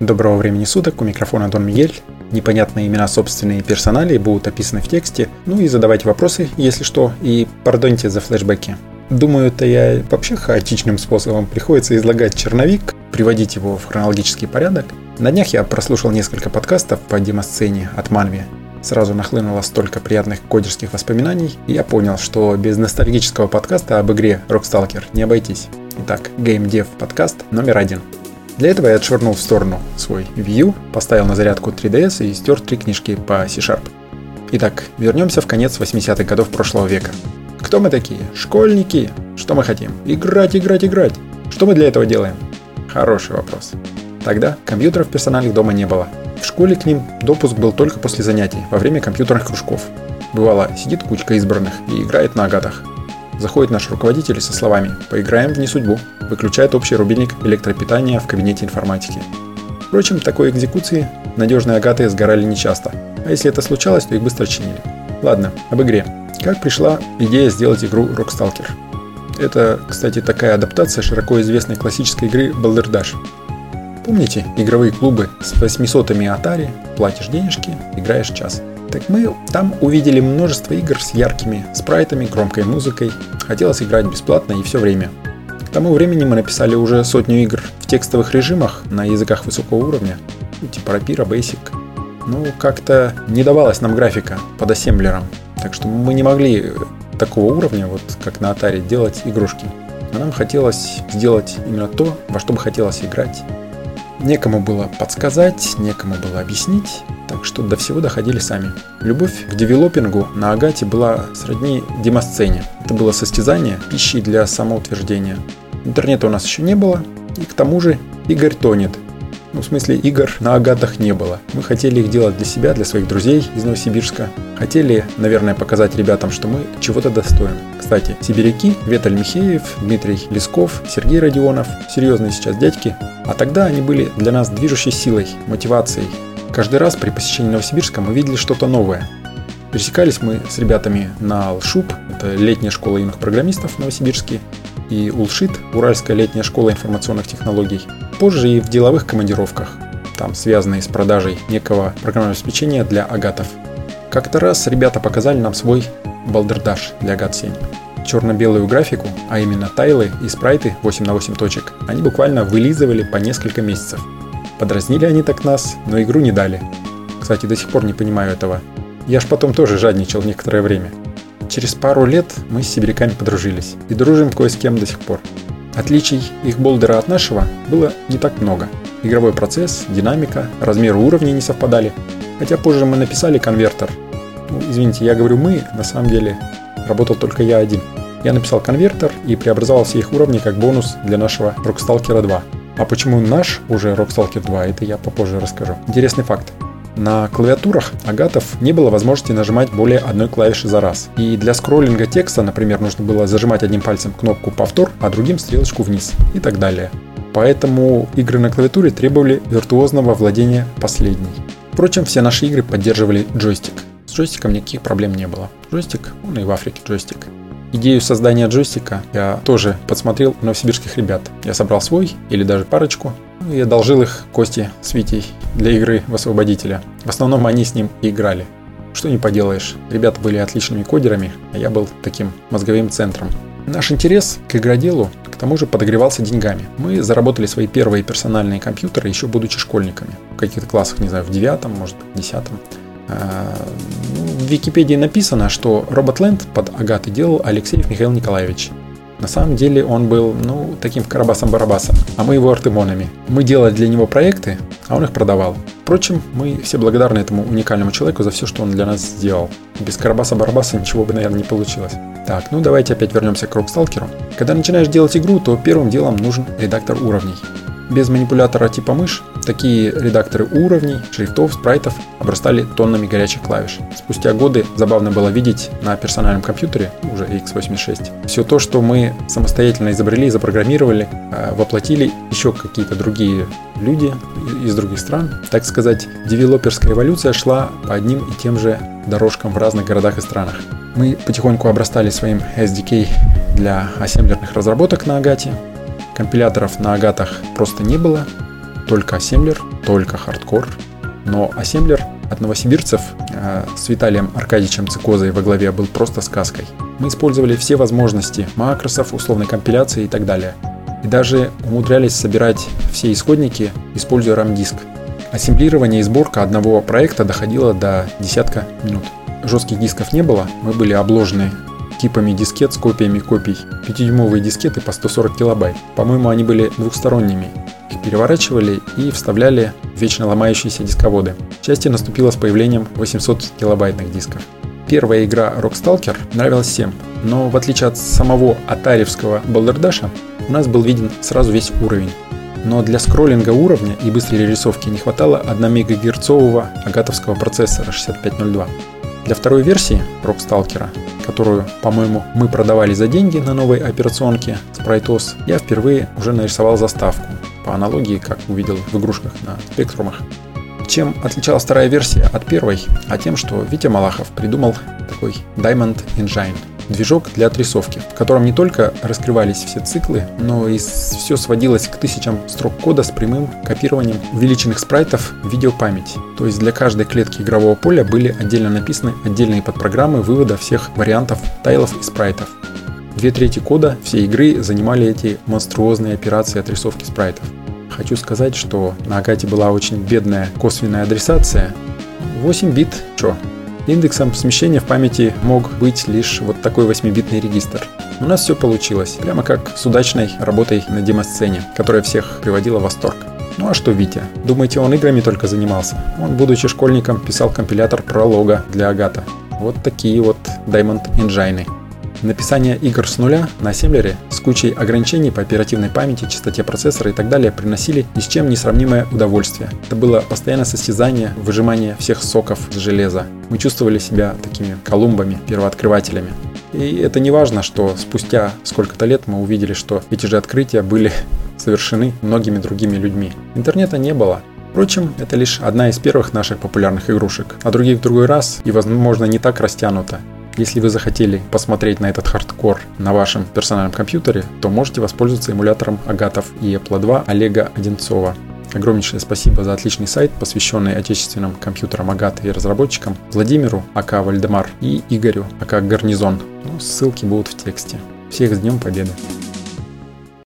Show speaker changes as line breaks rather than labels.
Доброго времени суток, у микрофона Дон Мигель. Непонятные имена собственные персонали будут описаны в тексте. Ну и задавайте вопросы, если что, и пардоньте за флешбеки. Думаю, это я вообще хаотичным способом приходится излагать черновик, приводить его в хронологический порядок. На днях я прослушал несколько подкастов по демосцене от Манви. Сразу нахлынуло столько приятных кодерских воспоминаний, и я понял, что без ностальгического подкаста об игре Rockstalker не обойтись. Итак, Game Dev подкаст номер один. Для этого я отшвырнул в сторону свой View, поставил на зарядку 3DS и стер три книжки по C-Sharp. Итак, вернемся в конец 80-х годов прошлого века. Кто мы такие? Школьники? Что мы хотим? Играть, играть, играть. Что мы для этого делаем? Хороший вопрос. Тогда компьютеров персональных дома не было. В школе к ним допуск был только после занятий, во время компьютерных кружков. Бывало, сидит кучка избранных и играет на агатах. Заходит наш руководитель со словами «Поиграем в несудьбу», выключает общий рубильник электропитания в кабинете информатики. Впрочем, такой экзекуции надежные агаты сгорали нечасто, а если это случалось, то их быстро чинили. Ладно, об игре. Как пришла идея сделать игру Rockstalker? Это, кстати, такая адаптация широко известной классической игры Balderdash. Помните игровые клубы с 800-ми Atari, платишь денежки, играешь час. Так мы там увидели множество игр с яркими спрайтами, громкой музыкой. Хотелось играть бесплатно и все время. К тому времени мы написали уже сотню игр в текстовых режимах на языках высокого уровня, ну, типа Rapira, Basic. Ну, как-то не давалась нам графика под ассемблером, так что мы не могли такого уровня, вот как на Atari, делать игрушки. Но нам хотелось сделать именно то, во что бы хотелось играть. Некому было подсказать, некому было объяснить, что до всего доходили сами. Любовь к девелопингу на Агате была сродни демосцене. Это было состязание пищей для самоутверждения. Интернета у нас еще не было, и к тому же Игорь тонет, ну, в смысле, игр на агатах не было. Мы хотели их делать для себя, для своих друзей из Новосибирска. Хотели, наверное, показать ребятам, что мы чего-то достоин. Кстати, сибиряки, Веталь Михеев, Дмитрий Лесков, Сергей Родионов, серьезные сейчас дядьки. А тогда они были для нас движущей силой, мотивацией. Каждый раз при посещении Новосибирска мы видели что-то новое. Пересекались мы с ребятами на Алшуб, это летняя школа юных программистов в Новосибирске, и Улшит, Уральская летняя школа информационных технологий. Позже и в деловых командировках, там связанные с продажей некого программного обеспечения для агатов. Как-то раз ребята показали нам свой балдердаш для агат 7. Черно-белую графику, а именно тайлы и спрайты 8 на 8 точек, они буквально вылизывали по несколько месяцев. Подразнили они так нас, но игру не дали. Кстати, до сих пор не понимаю этого. Я ж потом тоже жадничал некоторое время. Через пару лет мы с сибиряками подружились и дружим кое с кем до сих пор. Отличий их болдера от нашего было не так много. Игровой процесс, динамика, размеры уровней не совпадали. Хотя позже мы написали конвертер. Ну, извините, я говорю мы, на самом деле работал только я один. Я написал конвертер и преобразовал все их уровни как бонус для нашего Rockstalker 2. А почему наш уже Rockstalker 2, это я попозже расскажу. Интересный факт. На клавиатурах агатов не было возможности нажимать более одной клавиши за раз. И для скроллинга текста, например, нужно было зажимать одним пальцем кнопку «Повтор», а другим стрелочку вниз и так далее. Поэтому игры на клавиатуре требовали виртуозного владения последней. Впрочем, все наши игры поддерживали джойстик. С джойстиком никаких проблем не было. Джойстик, он и в Африке джойстик. Идею создания джойстика я тоже подсмотрел у новосибирских ребят. Я собрал свой или даже парочку и одолжил их Кости с Витей для игры в Освободителя. В основном они с ним и играли. Что не поделаешь, ребята были отличными кодерами, а я был таким мозговым центром. Наш интерес к игроделу к тому же подогревался деньгами. Мы заработали свои первые персональные компьютеры еще будучи школьниками. В каких-то классах, не знаю, в девятом, может быть, десятом. Википедии написано, что Роботленд под Агаты делал Алексеев Михаил Николаевич. На самом деле он был, ну, таким карабасом-барабасом, а мы его артемонами. Мы делали для него проекты, а он их продавал. Впрочем, мы все благодарны этому уникальному человеку за все, что он для нас сделал. Без карабаса-барабаса ничего бы, наверное, не получилось. Так, ну давайте опять вернемся к Роксталкеру. Когда начинаешь делать игру, то первым делом нужен редактор уровней. Без манипулятора типа мышь такие редакторы уровней, шрифтов, спрайтов обрастали тоннами горячих клавиш. Спустя годы забавно было видеть на персональном компьютере, уже x86, все то, что мы самостоятельно изобрели, запрограммировали, а, воплотили еще какие-то другие люди из других стран. Так сказать, девелоперская эволюция шла по одним и тем же дорожкам в разных городах и странах. Мы потихоньку обрастали своим SDK для ассемблерных разработок на Агате, Компиляторов на агатах просто не было, только ассемблер. только хардкор, но ассемблер от новосибирцев э, с Виталием Аркадьевичем Цикозой во главе был просто сказкой. Мы использовали все возможности макросов, условной компиляции и так далее. И даже умудрялись собирать все исходники, используя RAM-диск. Ассемблирование и сборка одного проекта доходило до десятка минут. Жестких дисков не было, мы были обложены типами дискет с копиями копий. 5-дюймовые дискеты по 140 килобайт. По-моему, они были двухсторонними. Их переворачивали и вставляли в вечно ломающиеся дисководы. Счастье наступило с появлением 800 килобайтных дисков. Первая игра Rockstalker нравилась всем, но в отличие от самого атаревского балдердаша, у нас был виден сразу весь уровень. Но для скроллинга уровня и быстрой перерисовки не хватало 1 мегагерцового агатовского процессора 6502. Для второй версии Rockstalker, которую, по-моему, мы продавали за деньги на новой операционке SpriteOS, я впервые уже нарисовал заставку, по аналогии, как увидел в игрушках на спектрумах. Чем отличалась вторая версия от первой? А тем, что Витя Малахов придумал такой Diamond Engine – движок для отрисовки, в котором не только раскрывались все циклы, но и все сводилось к тысячам строк кода с прямым копированием увеличенных спрайтов в видеопамять. То есть для каждой клетки игрового поля были отдельно написаны отдельные подпрограммы вывода всех вариантов тайлов и спрайтов. Две трети кода всей игры занимали эти монструозные операции отрисовки спрайтов. Хочу сказать, что на Агате была очень бедная косвенная адресация. 8 бит, чё, Индексом смещения в памяти мог быть лишь вот такой 8-битный регистр. У нас все получилось, прямо как с удачной работой на демосцене, которая всех приводила в восторг. Ну а что Витя? Думаете, он играми только занимался? Он, будучи школьником, писал компилятор пролога для Агата. Вот такие вот Diamond Engine. Написание игр с нуля на ассемблере с кучей ограничений по оперативной памяти, частоте процессора и так далее приносили ни с чем не сравнимое удовольствие. Это было постоянное состязание, выжимание всех соков с железа. Мы чувствовали себя такими колумбами, первооткрывателями. И это не важно, что спустя сколько-то лет мы увидели, что эти же открытия были совершены многими другими людьми. Интернета не было, Впрочем, это лишь одна из первых наших популярных игрушек, а других в другой раз и, возможно, не так растянуто. Если вы захотели посмотреть на этот хардкор на вашем персональном компьютере, то можете воспользоваться эмулятором Агатов и Apple 2 Олега Одинцова. Огромнейшее спасибо за отличный сайт, посвященный отечественным компьютерам Агаты и разработчикам Владимиру aka Вальдемар и Игорю aka Гарнизон. Ну, ссылки будут в тексте. Всех с Днем Победы!